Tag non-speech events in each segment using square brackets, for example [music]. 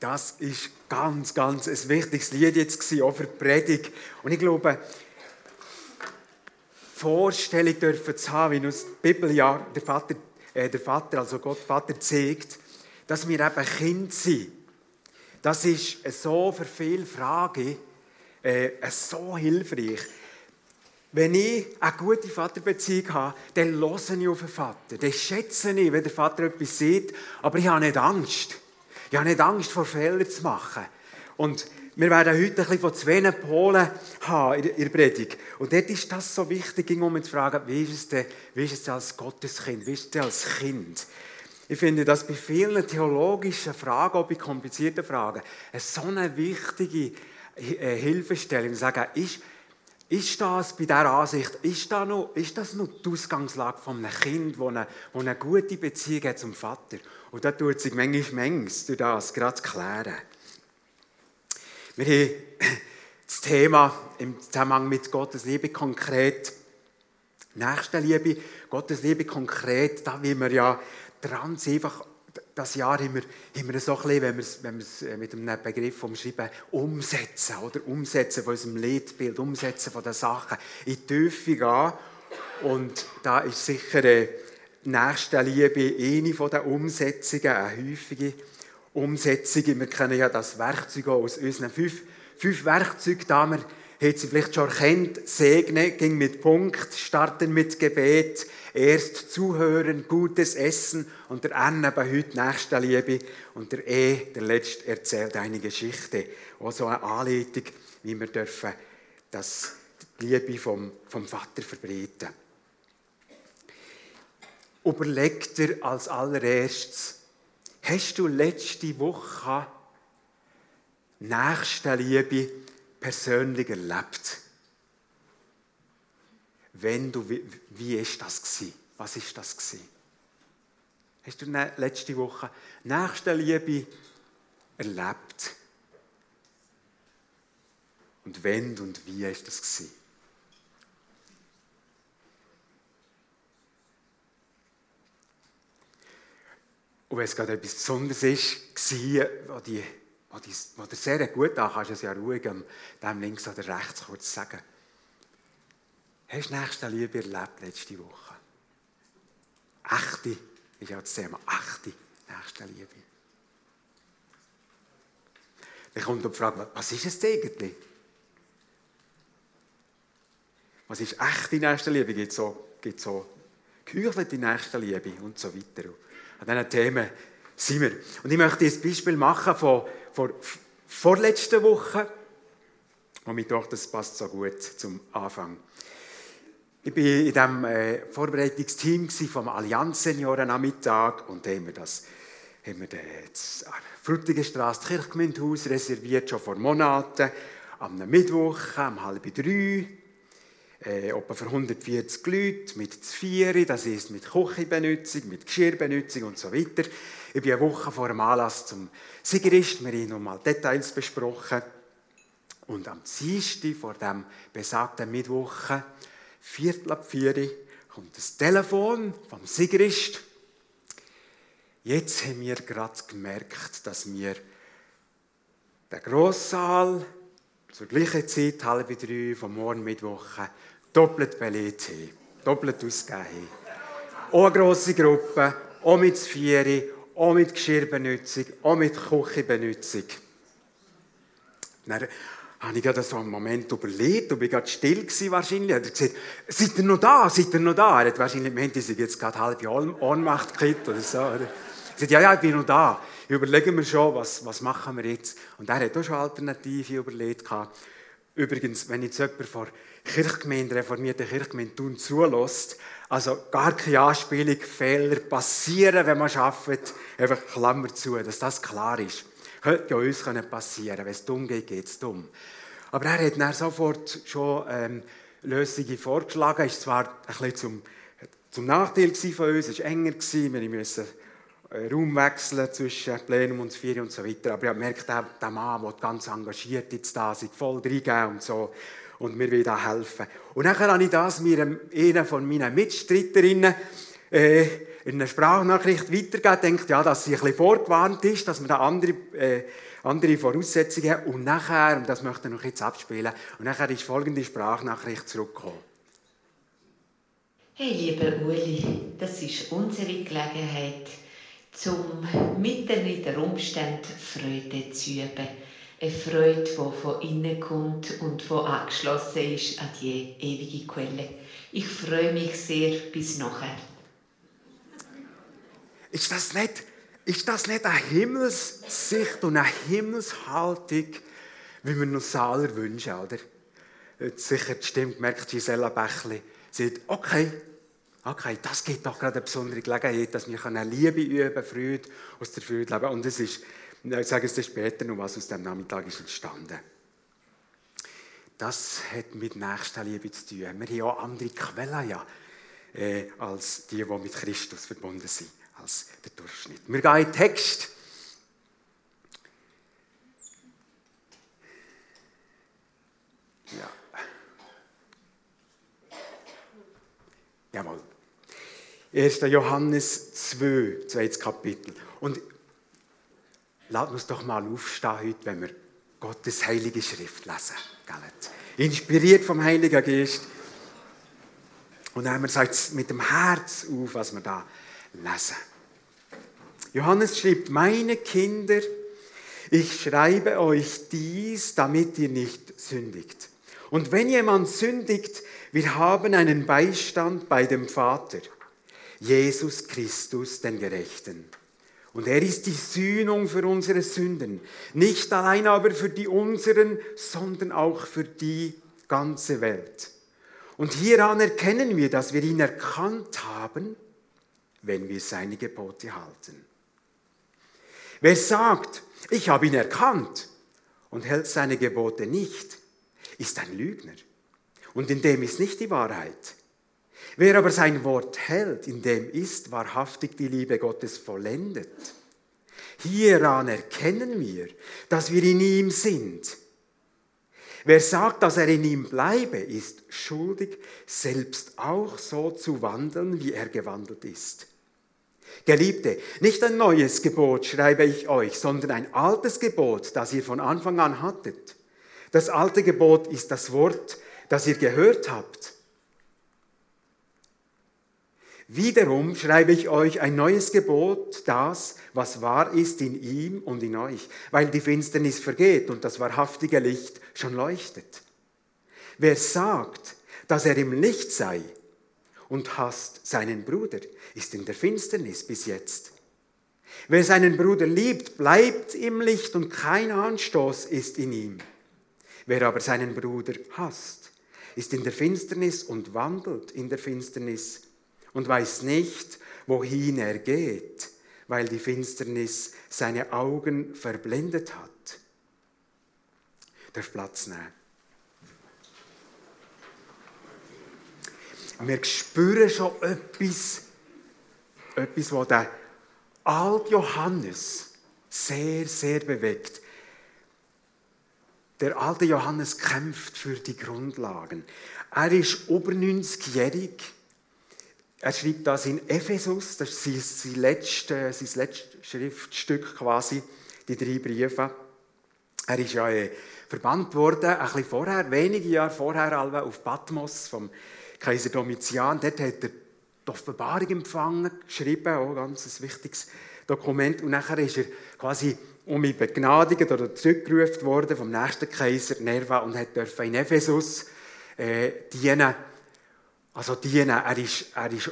Das ist ganz, ganz ein wichtiges Lied jetzt gewesen, auch für die Predigt. Und ich glaube, Vorstellung dürfen zu haben, wie uns die Bibel ja der Vater, äh, der Vater, also Gott Vater zeigt, dass wir eben Kind sind. Das ist so für viele Fragen äh, so hilfreich. Wenn ich eine gute Vaterbeziehung habe, dann höre ich auf den Vater. Dann schätze ich, wenn der Vater etwas sieht, aber ich habe nicht Angst. Ich habe nicht Angst, vor Fehlern zu machen. Und wir werden heute ein bisschen von zwei Polen haben in der Predigt. Und dort ist das so wichtig, um zu fragen, wie ist es denn, wie ist es denn als Gotteskind, wie ist es denn als Kind? Ich finde das bei vielen theologischen Fragen, auch bei komplizierten Fragen, eine so eine wichtige äh, Hilfestellung. Sagen, ist, ist das bei dieser Ansicht, ist das noch, ist das noch die Ausgangslage von einem Kind, das eine, eine gute Beziehung hat zum Vater? Und da tut sich manchmal manches durch das gerade klären. Wir haben das Thema im Zusammenhang mit Gottes Liebe konkret, Nächstenliebe, Gottes Liebe konkret, da wie wir ja sind, einfach das Jahr wir so ein bisschen, wenn wir es, wenn wir es äh, mit einem Begriff umschreiben, umsetzen, oder umsetzen von unserem Leitbild, umsetzen von den Sachen, in die Tiefe gehen. Und da ist sicher eine Nächstenliebe eine den Umsetzungen, eine häufige Umsetzung. Wir kennen ja das Werkzeug aus unseren fünf, fünf Werkzeugen, da wir hat sie vielleicht schon erkannt, segnen, ging mit Punkt, starten mit Gebet, erst zuhören, gutes Essen und der N eben heute nächste Liebe und der E, der letzte, erzählt eine Geschichte. Auch so eine Anleitung, wie wir dürfen das die Liebe vom, vom Vater verbreiten. Überleg dir als allererstes, hast du letzte Woche nächste Liebe persönlich erlebt? Wenn du, wie, wie ist das gewesen? Was ist das gewesen? Hast du letzte Woche nächste Liebe erlebt? Und wenn und wie ist das gewesen? Und wenn es gerade etwas Besonderes war, wo die wo dir sehr gut an kannst du es ja ruhig dem links oder rechts kurz sagen. Hast du nächste Liebe erlebt letzte Woche? Echte, ist ja das Thema, echte nächste Liebe. Dann kommt die Frage, was ist es eigentlich? Was ist echte nächste Liebe? Gibt es so, gibt's so geheuchelte nächste Liebe und so weiter. An diesen Themen sind wir. Und ich möchte ein Beispiel machen von vor vorletzter Woche. Und ich dachte, das passt so gut zum Anfang. Ich war in diesem äh, Vorbereitungsteam vom Allianz Senioren am Mittag und da haben wir das haben wir das Frutigenstraße Kirchgemeindehaus reserviert, schon vor Monaten, am Mittwoch, um halb drei, äh, etwa für 140 Leute, mit Zvieri, das ist mit Küchenbenutzung, mit Geschirrbenutzung und so weiter. Ich bin eine Woche vor dem Anlass zum Siegerist. Wir haben nochmal Details besprochen. Und am Dienstag vor dem besagten Mittwoch, Viertel ab vier, kommt das Telefon vom Siegerist. Jetzt haben wir gerade gemerkt, dass wir den Grosssaal zur gleichen Zeit, halb drei, vom Morgen Mittwoch, doppelt belegt haben. Doppelt ausgegeben haben. Auch eine grosse Gruppe, auch mit Vieri, auch mit Geschirrbenutzung, auch mit Küchenbenutzung. Dann habe ich gerade so einen Moment überlegt und bin gerade still gewesen wahrscheinlich. Er hat gesagt, seid ihr noch da? Seid ihr noch da? Er hat wahrscheinlich gemeint, ich sei jetzt gerade halbe Ohnmacht gekriegt oder so. Er hat gesagt, ja, ja, ich bin noch da. Überlegen wir schon, was, was machen wir jetzt? Und er hat auch schon Alternative überlegt. Übrigens, wenn jetzt jemand von Kirchgemeinde, reformierte Kirchgemeinde tun zulässt, also gar keine Anspielung, Fehler passieren, wenn man arbeitet. Einfach Klammer zu, dass das klar ist. Könnte ja uns passieren Wenn es dumm geht, geht es dumm. Aber er hat dann sofort schon ähm, Lösungen vorgeschlagen. Es war zwar ein bisschen zum, zum Nachteil von uns, es war enger, wir mussten Raum wechseln zwischen Plenum und Vier und so weiter. Aber ich habe gemerkt, der, der Mann, der ganz engagiert jetzt da sich voll reingeben und so und mir will da helfen. Und dann habe ich das mir einer von meinen Mitstreiterinnen äh, in einer Sprachnachricht weitergeht, denkt, ja, dass sie ein bisschen vorgewarnt ist, dass man da andere, äh, andere Voraussetzungen hat. Und nachher, und das möchte ich noch jetzt abspielen, und nachher ist folgende Sprachnachricht zurückgekommen. Hey, lieber Uli, das ist unsere Gelegenheit, zum mitten in der Umständen Freude zu üben. Eine Freude, die von innen kommt und die angeschlossen ist an die ewige Quelle. Ich freue mich sehr bis nachher. Ist das nicht, ist das nicht eine Himmelssicht und eine Himmelshaltung, wie wir uns alle wünschen, oder? Sicher die Stimme gemerkt, Gisela Bächli sagt, okay, okay, das gibt doch gerade eine besondere Gelegenheit, dass wir Liebe üben, Freude aus der Freude leben. Und es ist, ich sage es dir später noch, was aus dem Nachmittag ist entstanden. Das hat mit Nächstenliebe zu tun. Wir haben auch andere Quellen ja, äh, als die, die mit Christus verbunden sind als der Durchschnitt. Wir gehen in den Text. Ja. Jawohl. 1. Johannes 2, zweites Kapitel. Und lasst uns doch mal aufstehen heute, wenn wir Gottes heilige Schrift lesen. Inspiriert vom Heiligen Geist. Und haben wir es mit dem Herz auf, was wir da lesen. Johannes schreibt, meine Kinder, ich schreibe euch dies, damit ihr nicht sündigt. Und wenn jemand sündigt, wir haben einen Beistand bei dem Vater, Jesus Christus, den Gerechten. Und er ist die Sühnung für unsere Sünden, nicht allein aber für die unseren, sondern auch für die ganze Welt. Und hieran erkennen wir, dass wir ihn erkannt haben, wenn wir seine Gebote halten. Wer sagt, ich habe ihn erkannt und hält seine Gebote nicht, ist ein Lügner. Und in dem ist nicht die Wahrheit. Wer aber sein Wort hält, in dem ist wahrhaftig die Liebe Gottes vollendet. Hieran erkennen wir, dass wir in ihm sind. Wer sagt, dass er in ihm bleibe, ist schuldig, selbst auch so zu wandeln, wie er gewandelt ist. Geliebte, nicht ein neues Gebot schreibe ich euch, sondern ein altes Gebot, das ihr von Anfang an hattet. Das alte Gebot ist das Wort, das ihr gehört habt. Wiederum schreibe ich euch ein neues Gebot, das, was wahr ist in ihm und in euch, weil die Finsternis vergeht und das wahrhaftige Licht schon leuchtet. Wer sagt, dass er im Licht sei und hasst seinen Bruder, ist in der Finsternis bis jetzt. Wer seinen Bruder liebt, bleibt im Licht und kein Anstoß ist in ihm. Wer aber seinen Bruder hasst, ist in der Finsternis und wandelt in der Finsternis und weiß nicht, wohin er geht, weil die Finsternis seine Augen verblendet hat. Darf Platz nehmen. Wir spüren schon etwas etwas, was der alte Johannes sehr, sehr bewegt. Der alte Johannes kämpft für die Grundlagen. Er ist über 90-jährig. Er schreibt das in Ephesus, das ist sein letztes, sein letztes Schriftstück quasi, die drei Briefe. Er ist ja äh, verbannt worden, ein bisschen vorher, wenige Jahre vorher, auf Patmos vom Kaiser Domitian. Dort hat er die Offenbarung empfangen, geschrieben, auch ein ganz wichtiges Dokument. Und nachher ist er quasi um ihn begnadigt oder zurückgerufen worden vom nächsten Kaiser Nerva und hat in Ephesus äh, dienen. Also dienen, er ist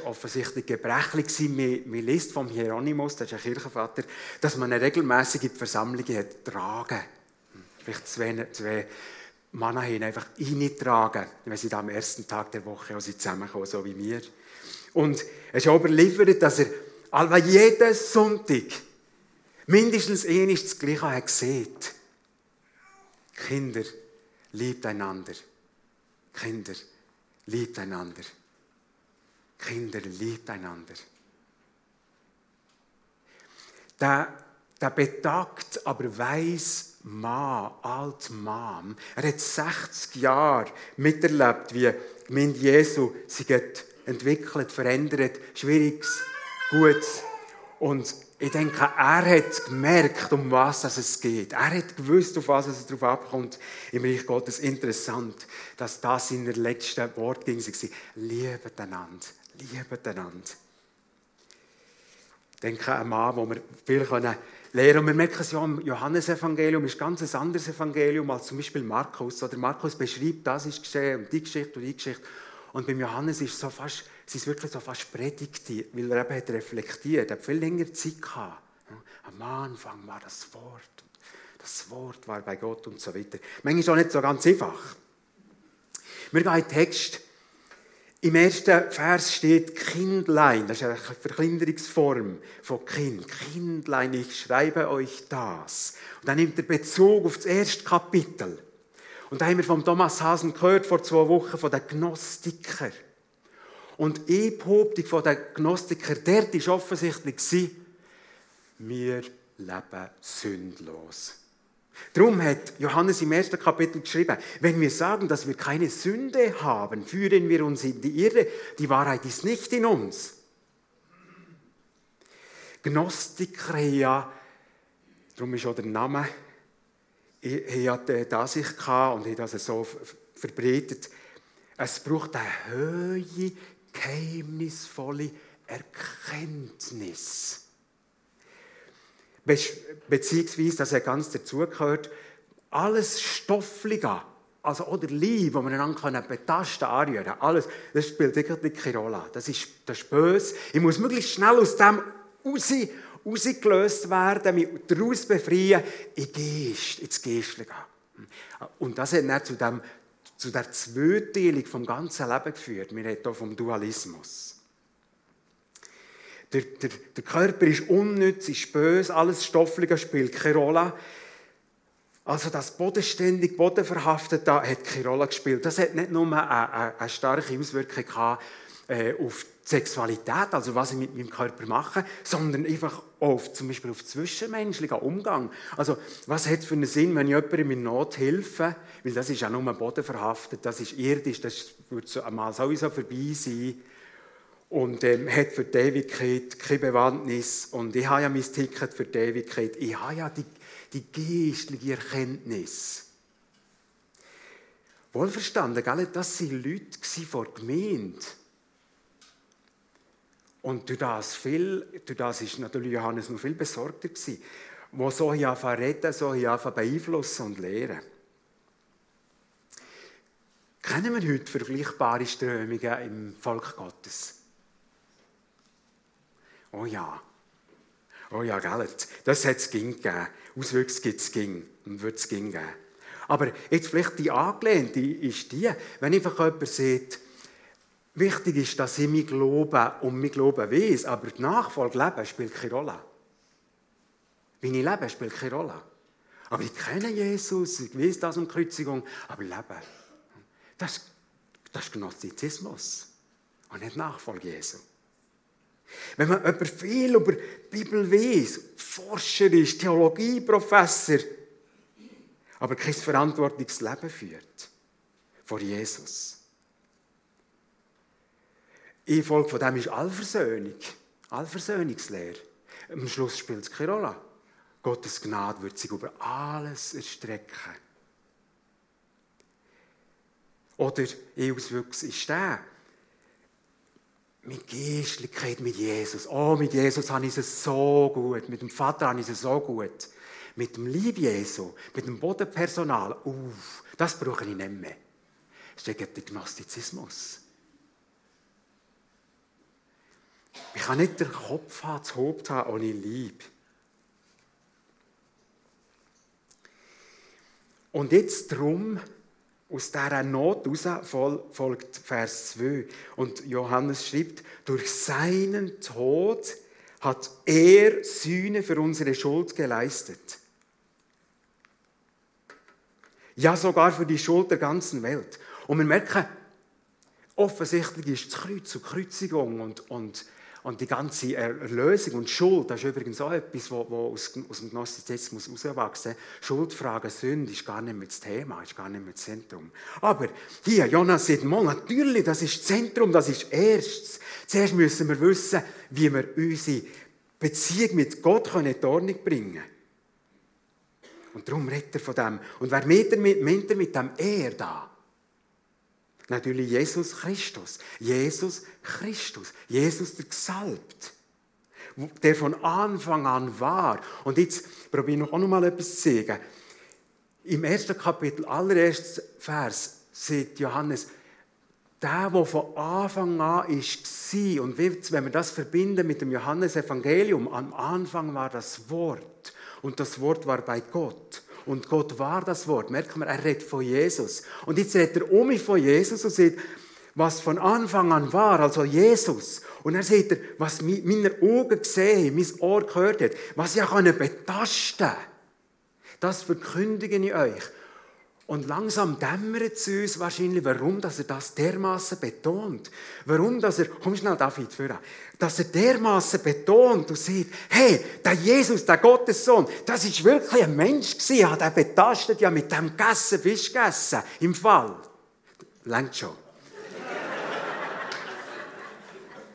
offensichtlich gebrechlich gewesen. Man, liest vom Hieronymus, das ist ein Kirchenvater, dass man eine regelmäßige Versammlung hat tragen. Vielleicht zwei, zwei Männer haben einfach eintragen, wenn sie da am ersten Tag der Woche auch zusammenkommen, so wie wir. Und es ist überliefert, dass er allweil jeden Sonntag mindestens einmal das Gleiche hat gesehen. Kinder, liebt einander. Kinder, liebt einander. Kinder, liebt einander. Der, der betagt, aber weiß Mann, alt Mann, er hat 60 Jahre miterlebt, wie die Gemeinde Jesu sich entwickelt, verändert, schwieriges Gutes. Und ich denke, er hat gemerkt, um was es geht. Er hat gewusst, auf was es darauf abkommt im Reich Gottes. Interessant, dass das in der letzten Wort ging. Liebet einander, liebet einander. Ich denke an einen Mann, wo wir viel lernen können. Und wir merken es ja im Johannesevangelium ist ganz ein anderes Evangelium als zum Beispiel Markus. Oder Markus beschreibt, das ist geschehen und die Geschichte und die Geschichte. Und beim Johannes ist es so fast, es ist wirklich so fast Predigte, weil er eben hat reflektiert, er hat viel länger Zeit gehabt. Am Anfang war das Wort, das Wort war bei Gott und so weiter. Manchmal ist auch nicht so ganz einfach. Wir gehen in den Text. Im ersten Vers steht Kindlein, das ist eine Verkleinerungsform von Kind. Kindlein, ich schreibe euch das. Und dann nimmt er Bezug auf das erste Kapitel. Und da haben wir von Thomas Hasen gehört vor zwei Wochen von den Gnostikern. Und die Behauptung von den Gnostikern, der war offensichtlich, wir leben sündlos. Darum hat Johannes im ersten Kapitel geschrieben, wenn wir sagen, dass wir keine Sünde haben, führen wir uns in die Irre. Die Wahrheit ist nicht in uns. Gnostiker ja, darum ist auch der Name hatte das ich und ich das so verbreitet. Es braucht eine hohe, geheimnisvolle Erkenntnis. Beziehungsweise, dass er ganz dazugehört, alles Stofflige, also oder Liebe, das wir einander betasten, anrühren, alles, das spielt wirklich keine Rolle. Das ist, das ist böse. Ich muss möglichst schnell aus dem raus rausgelöst werden, mich daraus befreien, in Geist, ins Geistliche. Und das hat dann zu, dem, zu der Zweiteilung vom ganzen Leben geführt. Wir reden hier vom Dualismus. Der, der, der Körper ist unnütz, ist böse, alles Stofflige spielt keine Rolle. Also das bodenständig, bodenverhaftet, da hat keine Rolle gespielt. Das hat nicht nur eine, eine, starke Auswirkung gehabt, äh, auf die Sexualität, also was ich mit meinem Körper mache, sondern einfach auf, zum Beispiel auf zwischenmenschlichen Umgang. Also was hat es für einen Sinn, wenn ich jemandem in Not helfe, weil das ist ja nur Boden verhaftet, das ist irdisch, das wird einmal sowieso vorbei sein und ähm, hat für die Ewigkeit keine Bewandtnis und ich habe ja mein Ticket für die Ewigkeit, ich habe ja die, die geistliche Erkenntnis. Wohlverstanden, gell? das waren Leute vor Gemeinde, und durch das, viel, durch das ist natürlich Johannes noch viel besorgter gewesen, wo so hier reden, so hier beeinflussen und lehren. Kennen wir heute vergleichbare Strömungen im Volk Gottes? Oh ja. Oh ja, gell? Das hat es gegeben. Auswüchse gibt es ging und wird es geben. Aber jetzt vielleicht die angelehnte ist die, wenn einfach jemand sieht, Wichtig ist, dass ich mich glaube und mich glaube weiß, aber die Nachfolge leben spielt keine Rolle. Wie ich lebe, spielt keine Rolle. Aber ich kenne Jesus, ich weiß das um Kreuzigung, aber leben, das, das ist Gnostizismus und nicht Nachfolge Jesu. Wenn man über viel über die Bibel weiß, Forscher ist, Theologieprofessor, aber kein verantwortliches Leben führt vor Jesus, Einfolge von dem ist Allversöhnung, Allversöhnungslehre. Am Schluss spielt es keine Rolle. Gottes Gnade wird sich über alles erstrecken. Oder Auswuchs ist der, mit Geistlichkeit mit Jesus. Oh, mit Jesus habe ich es so gut. Mit dem Vater habe ich es so gut. Mit dem Lieb Jesu, mit dem Bodenpersonal, uff, das brauche ich nicht mehr. Das ist der Gnostizismus. Ich kann nicht den Kopf haben, das Haupt haben ohne Liebe. Und jetzt drum, aus dieser Not heraus folgt Vers 2. Und Johannes schreibt, durch seinen Tod hat er Sühne für unsere Schuld geleistet. Ja, sogar für die Schuld der ganzen Welt. Und wir merken, offensichtlich ist das Kreuz und Kreuzigung und, und Und die ganze Erlösung und Schuld, das ist übrigens auch etwas, was aus, aus dem Gnostizismus herauswachsen Schuldfrage, Sünde ist gar nicht mehr das Thema, ist gar nicht mehr das Zentrum. Aber hier, Jonas sagt mal, natürlich, das ist das Zentrum, das ist erstes. Zuerst müssen wir wissen, wie wir unsere Beziehung mit Gott in Ordnung bringen können. Und darum redet er von dem. Und wer meint er mit, meint er mit dem Er da? Natürlich Jesus Christus. Jesus Christus. Jesus der Gesalbt. Der von Anfang an war. Und jetzt probiere ich noch auch noch mal etwas zu sagen. Im ersten Kapitel, allerersten Vers, sagt Johannes, der, der von Anfang an war, und wenn wir das verbinden mit dem Johannesevangelium, am Anfang war das Wort und das Wort war bei Gott. Und Gott war das Wort. Merkt man, er redet von Jesus. Und jetzt redet er um mich von Jesus und sagt, was von Anfang an war, also Jesus. Und er sagt, was meine Augen gesehen, mein Ohr gehört hat, was ich betasten kann, das verkündige ich euch. Und langsam dämmert es uns wahrscheinlich, warum dass er das dermaßen betont. Warum, dass er, komm schnell, David, führen, dass er dermaßen betont und sieht, hey, der Jesus, der Gottessohn, das ist wirklich ein Mensch gewesen, hat er betastet ja mit dem gegessen, Fisch gegessen, im Fall. Längt schon. [laughs]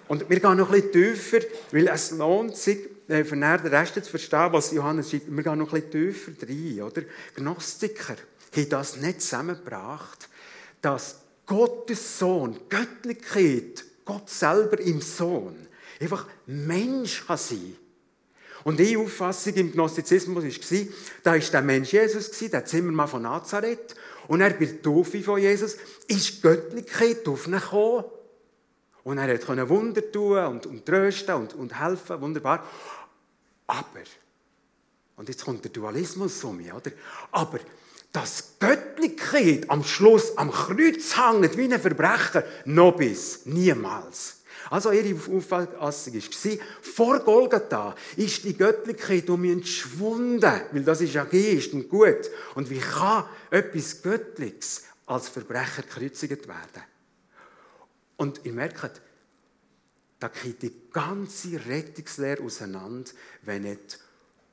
und wir gehen noch ein bisschen tiefer, weil es lohnt sich, äh, für den Rest zu verstehen, was Johannes schreibt. Wir gehen noch ein bisschen tiefer rein, oder? Gnostiker haben das nicht zusammengebracht, dass Gottes Sohn, Göttlichkeit, Gott selber im Sohn, einfach Mensch kann sein und die Auffassung im Gnostizismus war, da war der Mensch Jesus, der Zimmermann von Nazareth. Und er bei der Taufe von Jesus ist Göttlichkeit auf ihn gekommen. Und er konnte Wunder tun und, und trösten und, und helfen, wunderbar. Aber, und jetzt kommt der Dualismus um mich, oder? Aber dass Göttlichkeit am Schluss am Kreuz hängt wie ein Verbrecher, noch bis niemals. Also ihre Auffassung war, vor Golgatha ist die Göttlichkeit um mich entschwunden, weil das ist ja Geist und gut. Und wie kann etwas Göttliches als Verbrecher gekreuzigt werden? Und ihr merkt, da geht die ganze Rettungslehre auseinander, wenn nicht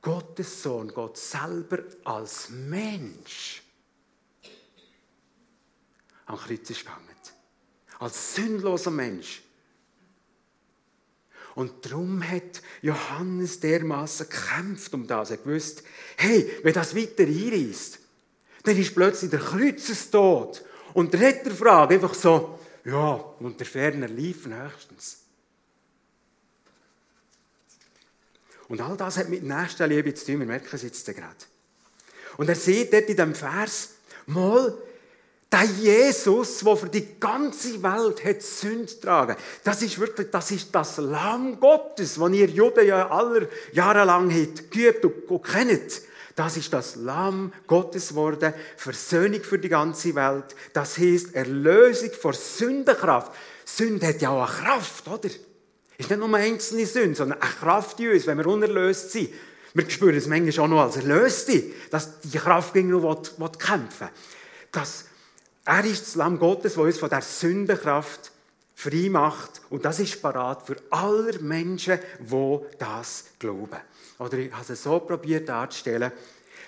Gottes Sohn, Gott selber als Mensch am Kreuz ist gegangen. Als sündloser Mensch. Und darum hat Johannes dermaßen gekämpft um das. Er gewusst, hey, wenn das weiter einreißt, dann ist plötzlich der Kreuzestod. Und der Retterfrage einfach so, ja, unter ferner Liefen höchstens. Und all das hat mit Nächstenliebe zu tun. Wir merken es jetzt gerade. Und er sieht dort in diesem Vers, mal, der Jesus, der für die ganze Welt hat Sünde tragen, das ist wirklich, das ist das Lamm Gottes, das ihr Juden ja aller Jahre lang habt, geübt und, kennt. Das ist das Lamm Gottes geworden, Versöhnung für die ganze Welt. Das heißt Erlösung vor Sündenkraft. Sünde hat ja auch eine Kraft, oder? Ist nicht nur eine einzelne Sünde, sondern eine Kraft in uns, wenn wir unerlöst sind. Wir spüren es manchmal auch noch als Erlöste, dass die Kraft gegen nur will, will kämpfen dass Er ist das Lamm Gottes, das uns von der Sündenkraft frei macht. Und das ist parat für alle Menschen, die das glauben. Oder ich habe es so probiert darzustellen.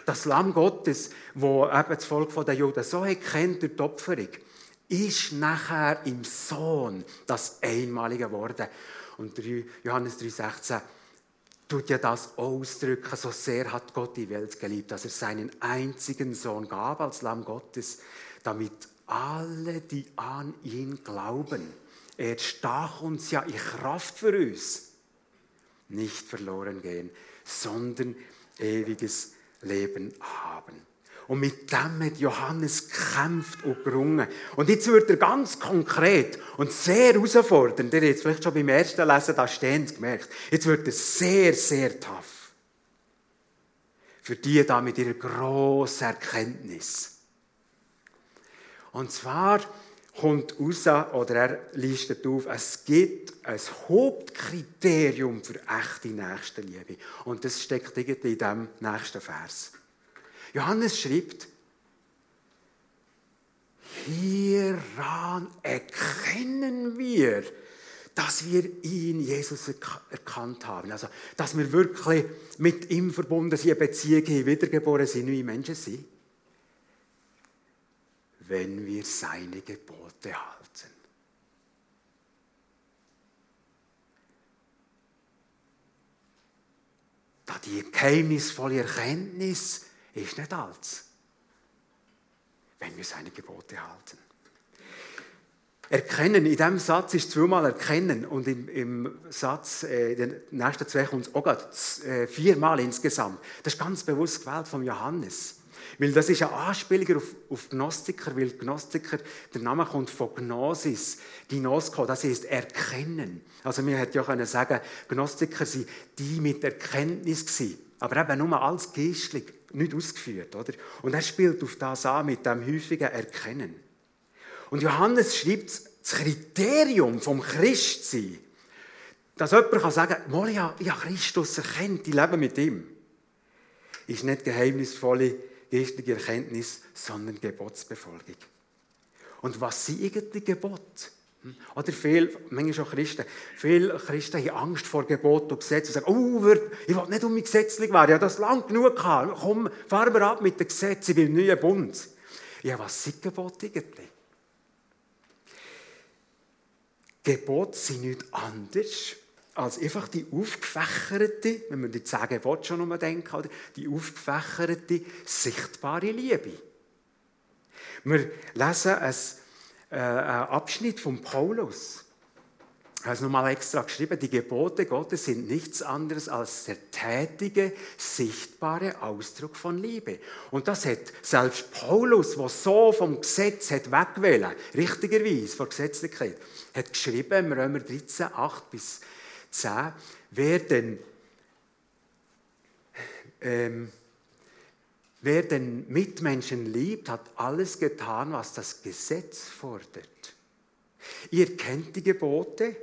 Das Lamm Gottes, wo eben das Volk der Juden so kennt durch die Opferung, ist nachher im Sohn das Einmalige geworden. Und Johannes 3,16 tut ja das ausdrücken, so sehr hat Gott die Welt geliebt, dass er seinen einzigen Sohn gab als Lamm Gottes, damit alle, die an ihn glauben, er stach uns ja in Kraft für uns, nicht verloren gehen, sondern ewiges Leben haben. Und mit dem hat Johannes gekämpft und gerungen. Und jetzt wird er ganz konkret und sehr herausfordernd. Ihr habt jetzt vielleicht schon beim ersten Lesen da stehend gemerkt. Jetzt wird er sehr, sehr tough. Für die da mit ihrer grossen Erkenntnis. Und zwar kommt raus, oder er listet auf, es gibt ein Hauptkriterium für echte Nächstenliebe. Und das steckt irgendwie in diesem nächsten Vers. Johannes schreibt, hieran erkennen wir, dass wir ihn, Jesus, erkannt haben. Also, dass wir wirklich mit ihm verbunden sind, eine Beziehung haben, wiedergeboren sind, neue Menschen sind. Wenn wir seine Gebote halten. Da die geheimnisvolle Erkenntnis ist nicht alles, wenn wir seine Gebote halten. Erkennen, in diesem Satz ist zweimal erkennen und im, im Satz, äh, den nächsten zwei kommt es auch gerade, äh, viermal insgesamt. Das ist ganz bewusst gewählt von Johannes. Weil das ist eine Anspielung auf, auf Gnostiker, weil Gnostiker, der Name kommt von Gnosis, Gnosko, das heißt erkennen. Also man hätte ja können sagen, Gnostiker sind die mit Erkenntnis gewesen, aber eben nur als geistlich, nicht ausgeführt. Oder? Und er spielt auf das an mit dem häufigen Erkennen. Und Johannes schreibt das Kriterium vom Christsein, dass jemand sagen kann, ich habe Christus erkennt, ich lebe mit ihm, ist nicht geheimnisvolle geistige Erkenntnis, sondern Gebotsbefolgung. Und was sind eigentlich Gebote? Oder viel, manchmal auch Christen, viele Christen haben Angst vor Gebot und Gesetz und sagen, oh, ich will nicht um mich gesetzlich werden, ich habe das lang genug gehabt, komm, fahren wir ab mit dem Gesetz, ich will einen neuen Bund. Ja, was sind Gebote eigentlich? Gebote sind nicht anders als einfach die aufgefächerte, wenn man die zehn Gebote schon umdenken, oder? die aufgefächerte, sichtbare Liebe. Wir lesen einen, äh, Abschnitt von Paulus. Er hat es nochmal extra geschrieben, die Gebote Gottes sind nichts anderes als der tätige, sichtbare Ausdruck von Liebe. Und das hat selbst Paulus, der so vom Gesetz hat wegwählen, richtigerweise, von Gesetzlichkeit, hat geschrieben im Römer 13, 8 bis 10, wer den, ähm, wer den Mitmenschen liebt, hat alles getan, was das Gesetz fordert. Ihr kennt die Gebote,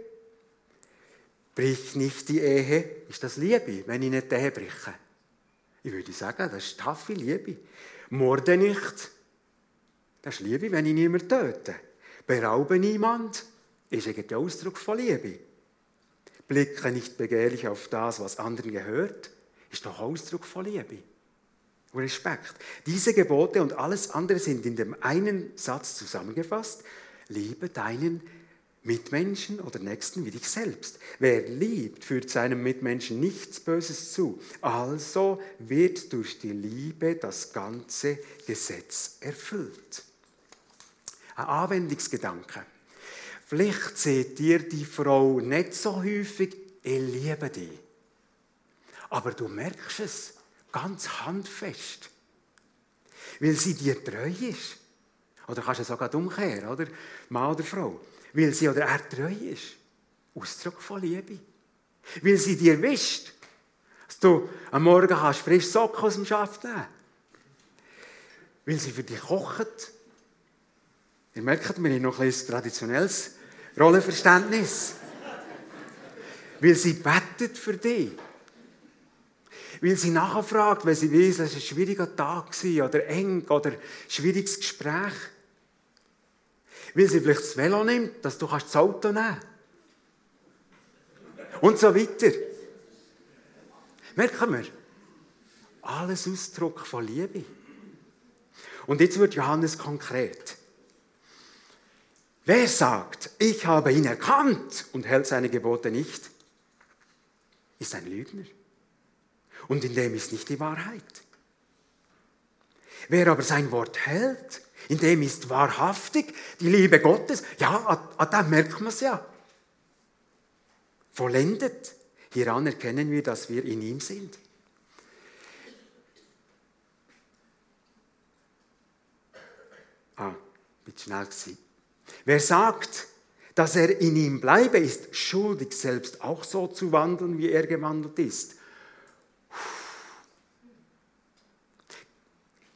Brich nicht die Ehe, ist das Liebe, wenn ich nicht die Ehe breche? Ich würde sagen, das ist taffe Liebe. Morde nicht, das ist Liebe, wenn ich niemanden töte. Beraube niemand, ist ein Ausdruck von Liebe. Blicke nicht begehrlich auf das, was anderen gehört, ist doch Ausdruck von Liebe Respekt. Diese Gebote und alles andere sind in dem einen Satz zusammengefasst. Liebe deinen Mitmenschen oder Nächsten wie dich selbst. Wer liebt, führt seinem Mitmenschen nichts Böses zu. Also wird durch die Liebe das ganze Gesetz erfüllt. Ein Anwendungsgedanke. Vielleicht seht ihr die Frau nicht so häufig, ich liebe dich. Aber du merkst es ganz handfest, weil sie dir treu ist. Oder kannst du es sogar umkehren, oder? Mann oder Frau weil sie oder er treu ist. Ausdruck von Liebe. Weil sie dir wischt, dass du am Morgen kannst frisch Socken aus dem Schaft nehmen Weil sie für dich kocht. Ihr merkt, wir haben noch ein traditionelles Rollenverständnis. Weil sie bettet für dich. Weil sie nachfragt, weil sie weiß, es war ein schwieriger Tag oder eng oder ein schwieriges Gespräch. Weil sie vielleicht das Velo nimmt, dass du das Auto nehmen kannst. Und so weiter. Merken wir? Alles Ausdruck von Liebe. Und jetzt wird Johannes konkret. Wer sagt, ich habe ihn erkannt und hält seine Gebote nicht, ist ein Lügner. Und in dem ist nicht die Wahrheit. Wer aber sein Wort hält in dem ist wahrhaftig die Liebe Gottes. Ja, dem merkt man es ja. Vollendet. Hieran erkennen wir, dass wir in ihm sind. Ah, bin schnell gewesen. Wer sagt, dass er in ihm bleibe, ist schuldig, selbst auch so zu wandeln, wie er gewandelt ist.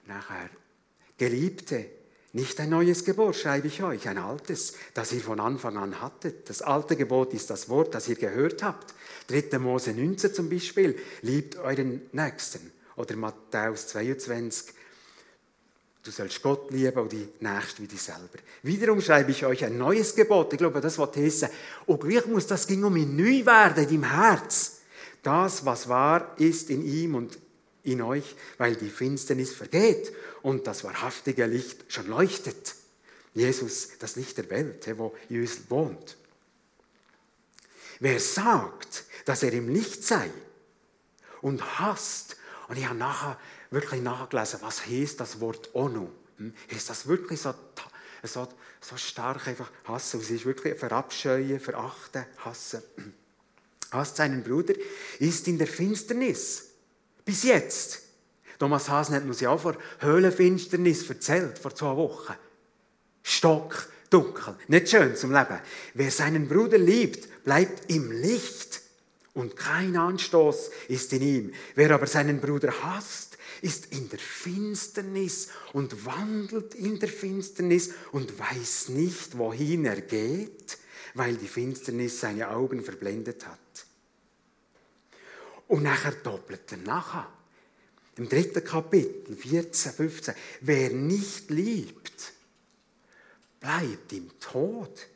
Nachher Geliebte, nicht ein neues Gebot schreibe ich euch, ein altes, das ihr von Anfang an hattet. Das alte Gebot ist das Wort, das ihr gehört habt. 3. Mose 19 zum Beispiel, liebt euren Nächsten. Oder Matthäus 22, Du sollst Gott lieben und die Nächste wie dich selber. Wiederum schreibe ich euch ein neues Gebot. Ich glaube, das wird heißen. Und gleich muss das ging um ihn neu werden deinem Herz. Das, was wahr ist in ihm und in euch, weil die Finsternis vergeht und das wahrhaftige Licht schon leuchtet. Jesus, das Licht der Welt, wo uns wohnt. Wer sagt, dass er im Licht sei und hasst, und ich habe nachher wirklich nachgelesen, was heißt das Wort Onu? Hm? Heißt das wirklich so, so, so stark einfach hassen? Es ist wirklich verabscheuen, verachten, hassen. Hasst seinen Bruder, ist in der Finsternis. Bis jetzt. Thomas Hasen hat uns ja auch vor Höhlenfinsternis erzählt, vor zwei Wochen. Stock, dunkel, nicht schön zum Leben. Wer seinen Bruder liebt, bleibt im Licht und kein Anstoß ist in ihm. Wer aber seinen Bruder hasst, ist in der Finsternis und wandelt in der Finsternis und weiß nicht, wohin er geht, weil die Finsternis seine Augen verblendet hat. Und nachher doppelt er nachher. Im dritten Kapitel, 14, 15. Wer nicht liebt, bleibt im Tod.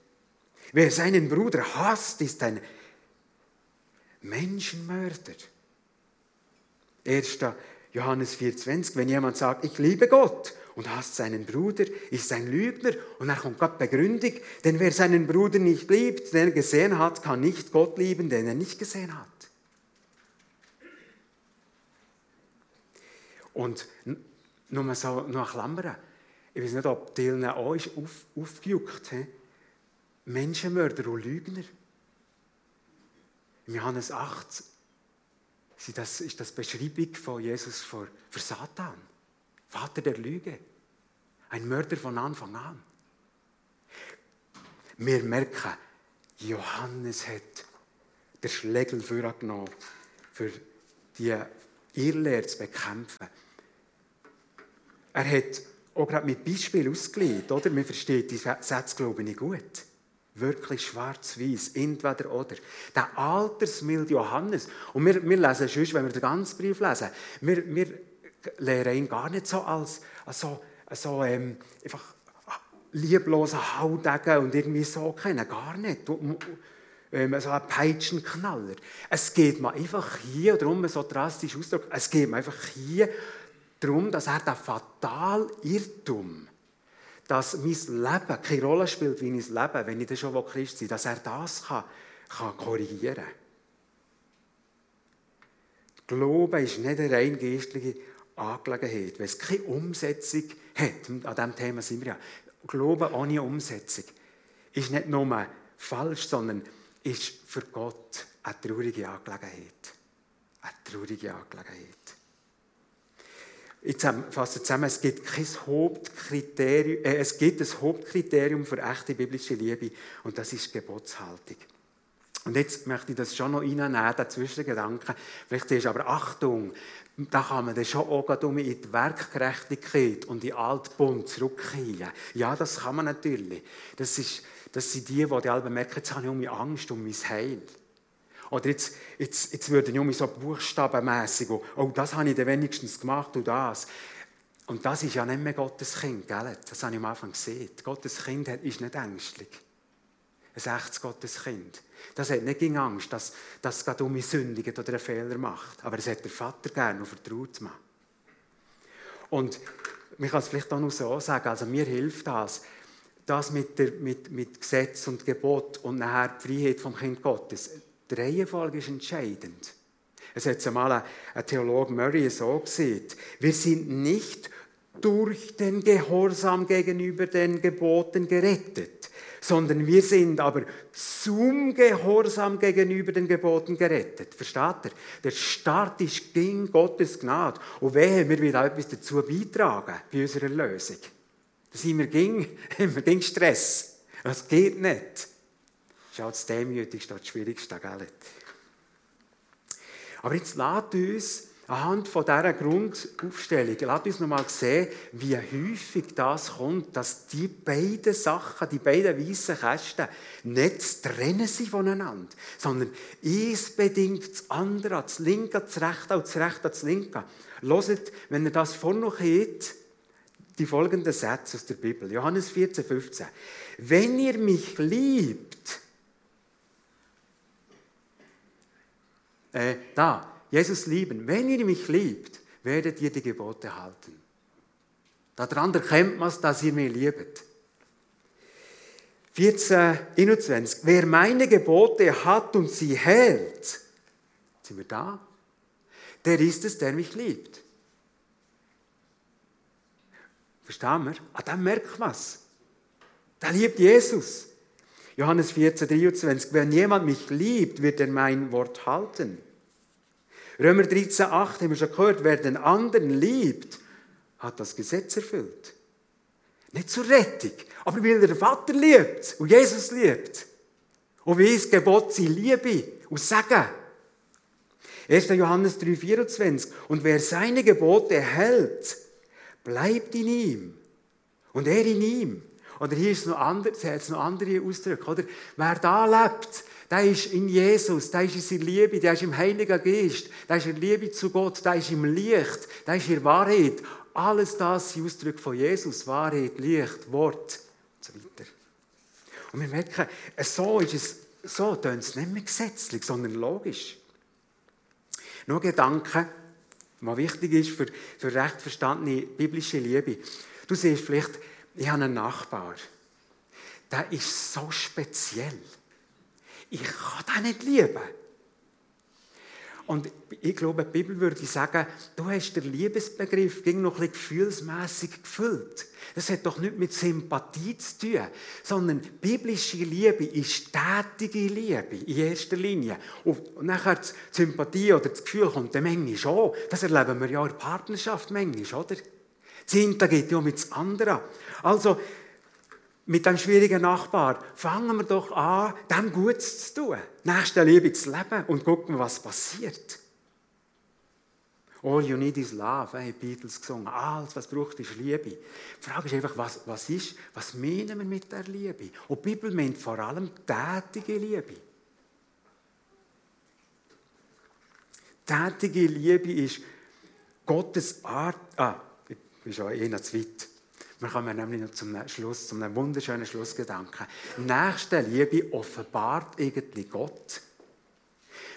Wer seinen Bruder hasst, ist ein Menschenmörder. 1. Johannes 4,20, wenn jemand sagt, ich liebe Gott und hasst seinen Bruder, ist ein Lügner. Und dann kommt Gott Begründung, denn wer seinen Bruder nicht liebt, den er gesehen hat, kann nicht Gott lieben, den er nicht gesehen hat. Und nur so noch Klammern. Ich weiß nicht, ob Dylan auch ist auf, aufgejuckt. He? Menschenmörder und Lügner. Im Johannes 8 das, ist das Beschreibung von Jesus für, für Satan. Vater der Lüge. Ein Mörder von Anfang an. Wir merken, Johannes hat den Schlägel vorgenommen, für die Irrlehre zu bekämpfen. Er hat auch gerade mit Beispiel ausgelegt, oder? Man versteht die Sätze, glaube ich, gut. Wirklich schwarz-weiß, entweder oder. Der altersmilde Johannes. Und wir, wir lesen sonst, wenn wir den ganzen Brief lesen, wir, wir lehren ihn gar nicht so als, als so, so ähm, einfach liebloser Haudegen und irgendwie so kennen. Gar nicht. Ähm, so ein Peitschenknaller. Es geht mir einfach hier, darum so drastisch Ausdruck, es geht mir einfach hier darum, dass er den fatalen Irrtum, dass mein Leben keine Rolle spielt wie mein Leben, wenn ich dann schon Christ sein dass er das kann, kann korrigieren kann. Glauben ist nicht eine rein geistliche Angelegenheit. Wenn es keine Umsetzung hat, an diesem Thema sind wir ja, Glauben ohne Umsetzung ist nicht nur falsch, sondern ist für Gott eine traurige Angelegenheit. Eine traurige Angelegenheit. Ich fasse zusammen, es gibt, kein Hauptkriterium, äh, es gibt ein Hauptkriterium für echte biblische Liebe und das ist Gebotshaltung. Und jetzt möchte ich das schon noch reinnehmen, den Zwischengedanken. Vielleicht ist aber Achtung, da kann man dann schon auch in die Werkgerechtigkeit und in den Altbund zurückkehren. Ja, das kann man natürlich. Das, ist, das sind die, die, die merken, jetzt habe ich um meine Angst, um mein Heil. Oder jetzt, jetzt, jetzt würden Junge so buchstabenmässig, oh, das habe ich dann wenigstens gemacht und das. Und das ist ja nicht mehr Gottes Kind, gell? das habe ich am Anfang gesehen. Gottes Kind ist nicht ängstlich. Ein echtes Gottes Kind. Das hat nicht gegen Angst, dass, dass es gerade um sündigt oder einen Fehler macht. Aber es hat der Vater gerne und vertraut mir. Und man kann es vielleicht auch noch so sagen, also mir hilft das, das mit, der, mit, mit Gesetz und Gebot und nachher die Freiheit vom Kind Gottes. Die Reihenfolge ist entscheidend. Es hat einmal ein Theologe Murray so gesehen. Wir sind nicht durch den Gehorsam gegenüber den Geboten gerettet, sondern wir sind aber zum Gehorsam gegenüber den Geboten gerettet. Versteht ihr? Der Start ist gegen Gottes Gnade. Und wehe, wir wieder etwas dazu beitragen bei unserer Lösung. Da sind wir gegen, [laughs] wir gegen Stress. Das geht nicht ist auch das Demütigste, das Schwierigste, gell? Aber jetzt lasst uns anhand von dieser Grundaufstellung, lasst uns nochmal sehen, wie häufig das kommt, dass die beiden Sachen, die beiden weißen Kästen, nicht zu trennen sind voneinander, sondern eins bedingt das andere, das linke, das rechte und das rechte, das linke. Hört, wenn ihr das vorne noch habt, die folgenden Sätze aus der Bibel. Johannes 14, 15. Wenn ihr mich liebt, äh, da, Jesus lieben, wenn ihr mich liebt, werdet ihr die Gebote halten. Daran erkennt man es, dass ihr mich liebt. 14, 21. Wer meine Gebote hat und sie hält, sind wir da? Der ist es, der mich liebt. Verstehen wir? Ah, dem merkt man es. Der liebt Jesus. Johannes 14, 23. Wenn jemand mich liebt, wird er mein Wort halten. Römer 13, 8 haben wir schon gehört. Wer den anderen liebt, hat das Gesetz erfüllt. Nicht zur Rettung, aber weil er den Vater liebt und Jesus liebt. Und wie ist Gebot sie Liebe und Segen. 1. Johannes 3, 24. Und wer seine Gebote hält, bleibt in ihm. Und er in ihm. Oder hier ist es noch, anders, es noch andere Ausdrücke. Oder? Wer da lebt, der ist in Jesus, der ist in seiner Liebe, der ist im Heiligen Geist, der ist in Liebe zu Gott, der ist im Licht, der ist in Wahrheit. Alles das sind Ausdrücke von Jesus, Wahrheit, Licht, Wort und so weiter. Und wir merken, so ist es, so tönt es nicht mehr gesetzlich, sondern logisch. Nur Gedanken, was wichtig ist für, für recht verstandene biblische Liebe. Du siehst vielleicht, ich habe einen Nachbar, der ist so speziell. Ich kann den nicht lieben. Und ich glaube, die Bibel würde sagen, du hast den Liebesbegriff ging noch ein gefühlsmässig gefüllt. Das hat doch nicht mit Sympathie zu tun, sondern biblische Liebe ist tätige Liebe in erster Linie. Und nachher die Sympathie oder das Gefühl kommt der Menge schon. Das erleben wir ja in der Partnerschaft manchmal, oder? Das eine geht ja mit dem anderen. Also, mit einem schwierigen Nachbar, fangen wir doch an, dem Gutes zu tun, Liebe zu leben und gucken, was passiert. All you need is love, haben Beatles gesungen. Alles, was braucht, ist Liebe. Die Frage ist einfach, was, was ist, was meinen wir mit der Liebe? Und die Bibel meint vor allem tätige Liebe. Tätige Liebe ist Gottes Art. Ah, ich bin schon eher zu weit. Wir kommen nämlich noch zum Schluss, zum wunderschönen Schlussgedanken. Nächste Liebe offenbart irgendwie Gott.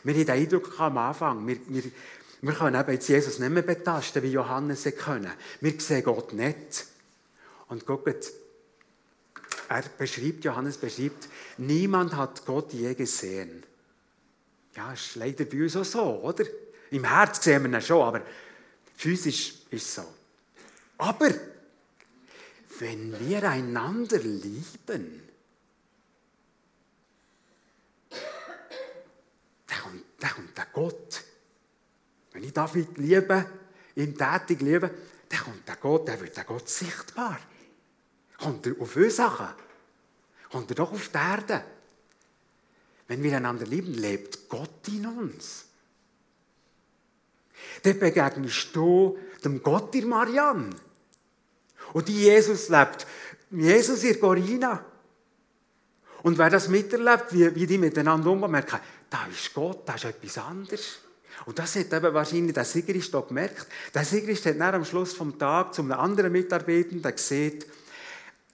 Wir haben den Eindruck am Anfang, wir, wir, wir können eben jetzt Jesus nicht mehr betasten, wie Johannes es können. Wir sehen Gott nicht. Und guckt, er beschreibt, Johannes beschreibt, niemand hat Gott je gesehen. Ja, ist leider bei uns auch so, oder? Im Herz sehen wir ihn schon, aber physisch ist es so. Aber wenn wir einander lieben, dann kommt, kommt der Gott. Wenn ich David liebe, ihn tätig liebe, dann kommt der Gott, dann wird der Gott sichtbar. Kommt er auf uns Sachen? Kommt er doch auf die Erde? Wenn wir einander lieben, lebt Gott in uns. Dann begegnest du dem Gott in Marianne und die Jesus lebt. Jesus in Corina. Und wer das miterlebt, wie, wie die miteinander umgehen, merkt, da ist Gott, da ist etwas anderes. Und das hat eben wahrscheinlich der Sigrist auch gemerkt. Der Sigrist hat dann am Schluss vom Tag zu einem anderen Mitarbeitenden gesehen,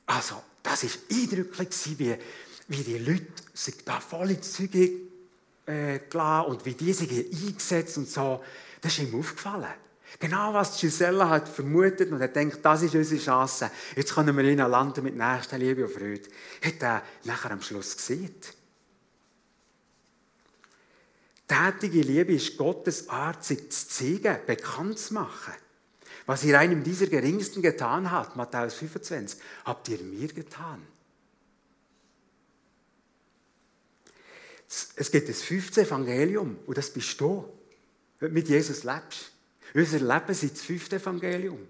also, das war eindrücklich, wie, wie die Leute sich da voll ins Zeug äh, gelassen und wie die sich eingesetzt und so. Das ist ihm aufgefallen. Genau was Gisella hat vermutet und hat gedacht, das ist unsere Chance. Jetzt können wir ihn landen mit nächster Liebe und Freude. Hat er nachher am Schluss gesehen. Tätige Liebe ist Gottes Art, sich zu zeigen, bekannt zu machen. Was ihr einem dieser Geringsten getan habt, Matthäus 25, habt ihr mir getan. Es gibt das fünfte Evangelium und das bist du, wenn du mit Jesus lebst. Unser Leben ist das fünfte Evangelium.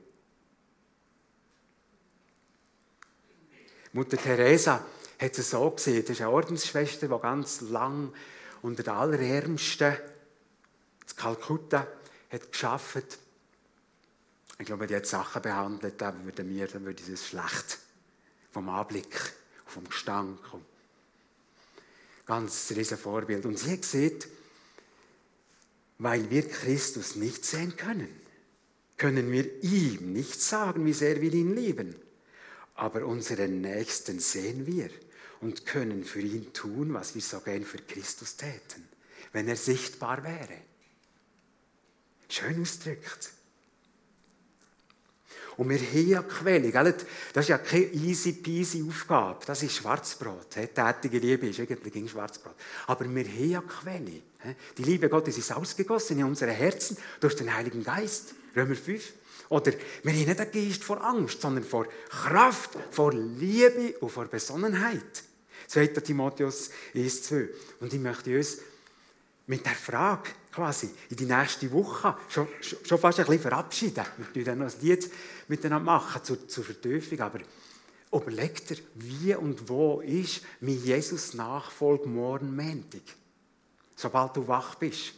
Mutter Teresa hat es so gesehen. Das ist eine Ordensschwester, die ganz lang unter den Allerärmsten in Kalkutta hat geschafft. Ich glaube, die hat Sachen behandelt, da würde mir, dann würde es schlecht vom Anblick, vom Gestank. Ganz riesen Vorbild. Und sie gesehen, weil wir Christus nicht sehen können. können wir ihm nicht sagen, wie sehr wir ihn lieben. Aber unseren Nächsten sehen wir und können für ihn tun, was wir so gern für Christus täten, wenn er sichtbar wäre. Schön ausgedrückt. Und wir haben ja Quelle. Gell? Das ist ja keine easy peasy Aufgabe. Das ist Schwarzbrot. Tätige Liebe ist irgendwie Schwarzbrot. Aber wir haben ja Quelle. Die Liebe Gottes ist ausgegossen in unsere Herzen durch den Heiligen Geist. Römer 5. Oder wir haben nicht einen Geist vor Angst, sondern vor Kraft, vor Liebe und vor Besonnenheit. 2. Timotheus 1, 2. Und ich möchte uns mit der Frage quasi in die nächste Woche schon, schon fast ein bisschen verabschieden. Wir machen dann noch ein Lied miteinander machen zur, zur Vertiefung, aber überlegt ihr, wie und wo ist mein Jesus Nachfolge morgen Montag? Sobald du wach bist,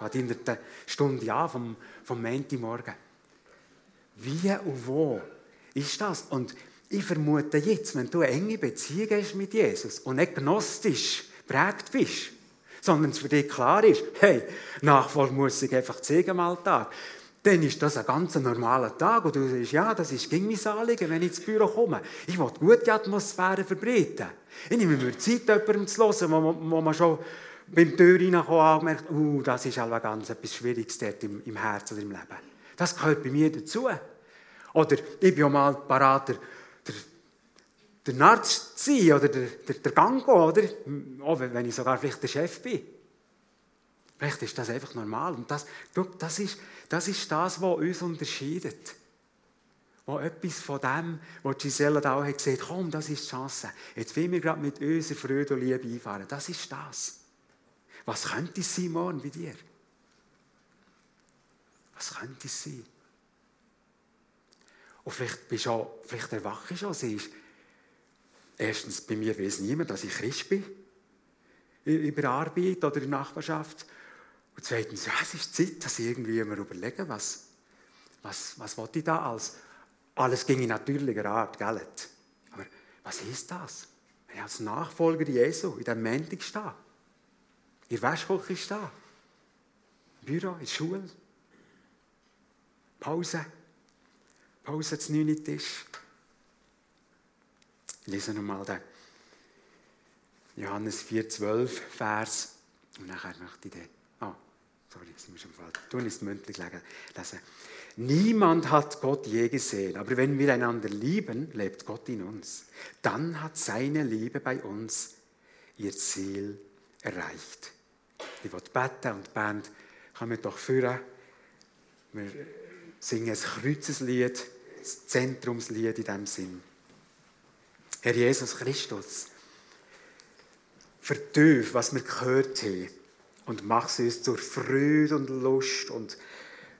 geht in der Stunde an vom, vom Montagmorgen. Wie und wo ist das? Und ich vermute jetzt, wenn du eine enge Beziehung hast mit Jesus und nicht gnostisch prägt bist, sondern es für dich klar ist, hey, Nachfolge muss ich einfach zeigen im Alltag, dann ist das ein ganz normaler Tag und du sagst, ja, das ist gegen mein Anliegen, wenn ich ins Büro komme. Ich will gute Atmosphäre verbreiten. Ich nehme mir Zeit, jemandem zu hören, wo, wo man schon beim Tür reinkommen angemerkt, uh, das ist halt ganz etwas Schwieriges dort im, im Herzen oder im Leben. Das gehört bei mir dazu. Oder ich bin auch mal parat, der, der, Narz zu sein oder der, der, der Gango, oder? Auch wenn ich sogar vielleicht der Chef bin. Vielleicht ist das einfach normal. Und das, das, ist, das ist das, was uns unterscheidet. Wo etwas von dem, was Giselle da auch hat gesagt komm, das ist die Chance. Jetzt wollen wir gerade mit unserer Freude und Liebe einfahren. Das ist das. Was könnte es sein morgen bei dir? Was könnte es sein? Und vielleicht, bist du auch, vielleicht erwache ich schon, siehst, erstens, bei mir weiß niemand, dass ich Christ bin, in der Arbeit oder in der Nachbarschaft. Und zweitens, ja, es ist Zeit, dass ich irgendwie mir überlege, was, was, was will ich da als, alles ging in natürlicher Art, gell? Aber was ist das? Wenn ich als Nachfolger Jesu in diesem Montag stehe, in der Wäschküche stehe, im Büro, in der Schule, Pause, Pause zum 9. Tisch. Ich lese nochmal den Johannes 4,12 Vers und nachher möchte ich den Sorry, sind wir schon falsch. Tun ist mündlich lesen. Niemand hat Gott je gesehen, aber wenn wir einander lieben, lebt Gott in uns. Dann hat seine Liebe bei uns ihr Ziel erreicht. Ich will beten und die Band kommen doch führen. Wir singen ein Kreuzeslied, das Zentrumslied in diesem Sinn. Herr Jesus Christus, vertief, was wir gehört haben und mach sie uns zur Freude und Lust und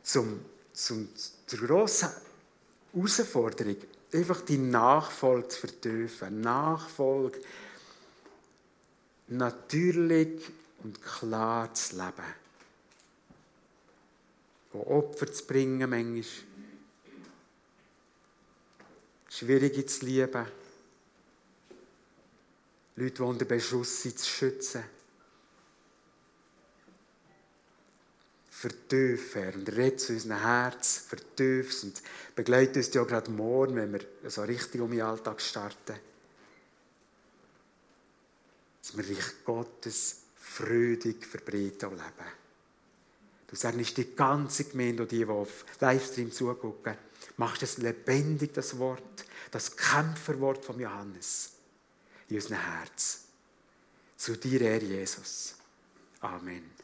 zum, zum, zur grossen Herausforderung, einfach die Nachfolge zu vertiefen. Nachfolge natürlich und klar zu leben. Wo Opfer zu bringen, manchmal. Schwierige zu lieben. Leute, die unter Beschuss sind, zu schützen. vertief, Herr, und red zu unserem Herz, vertief und begleite uns ja gerade morgen, wenn wir so richtig um den Alltag starten. Dass wir Gottes freudig verbreiten und leben. Du sagst die ganze Gemeinde und die, die auf Livestream zugucken, machst es lebendig, das Wort, das Kämpferwort von Johannes in unserem Herz. Zu dir, Herr Jesus. Amen.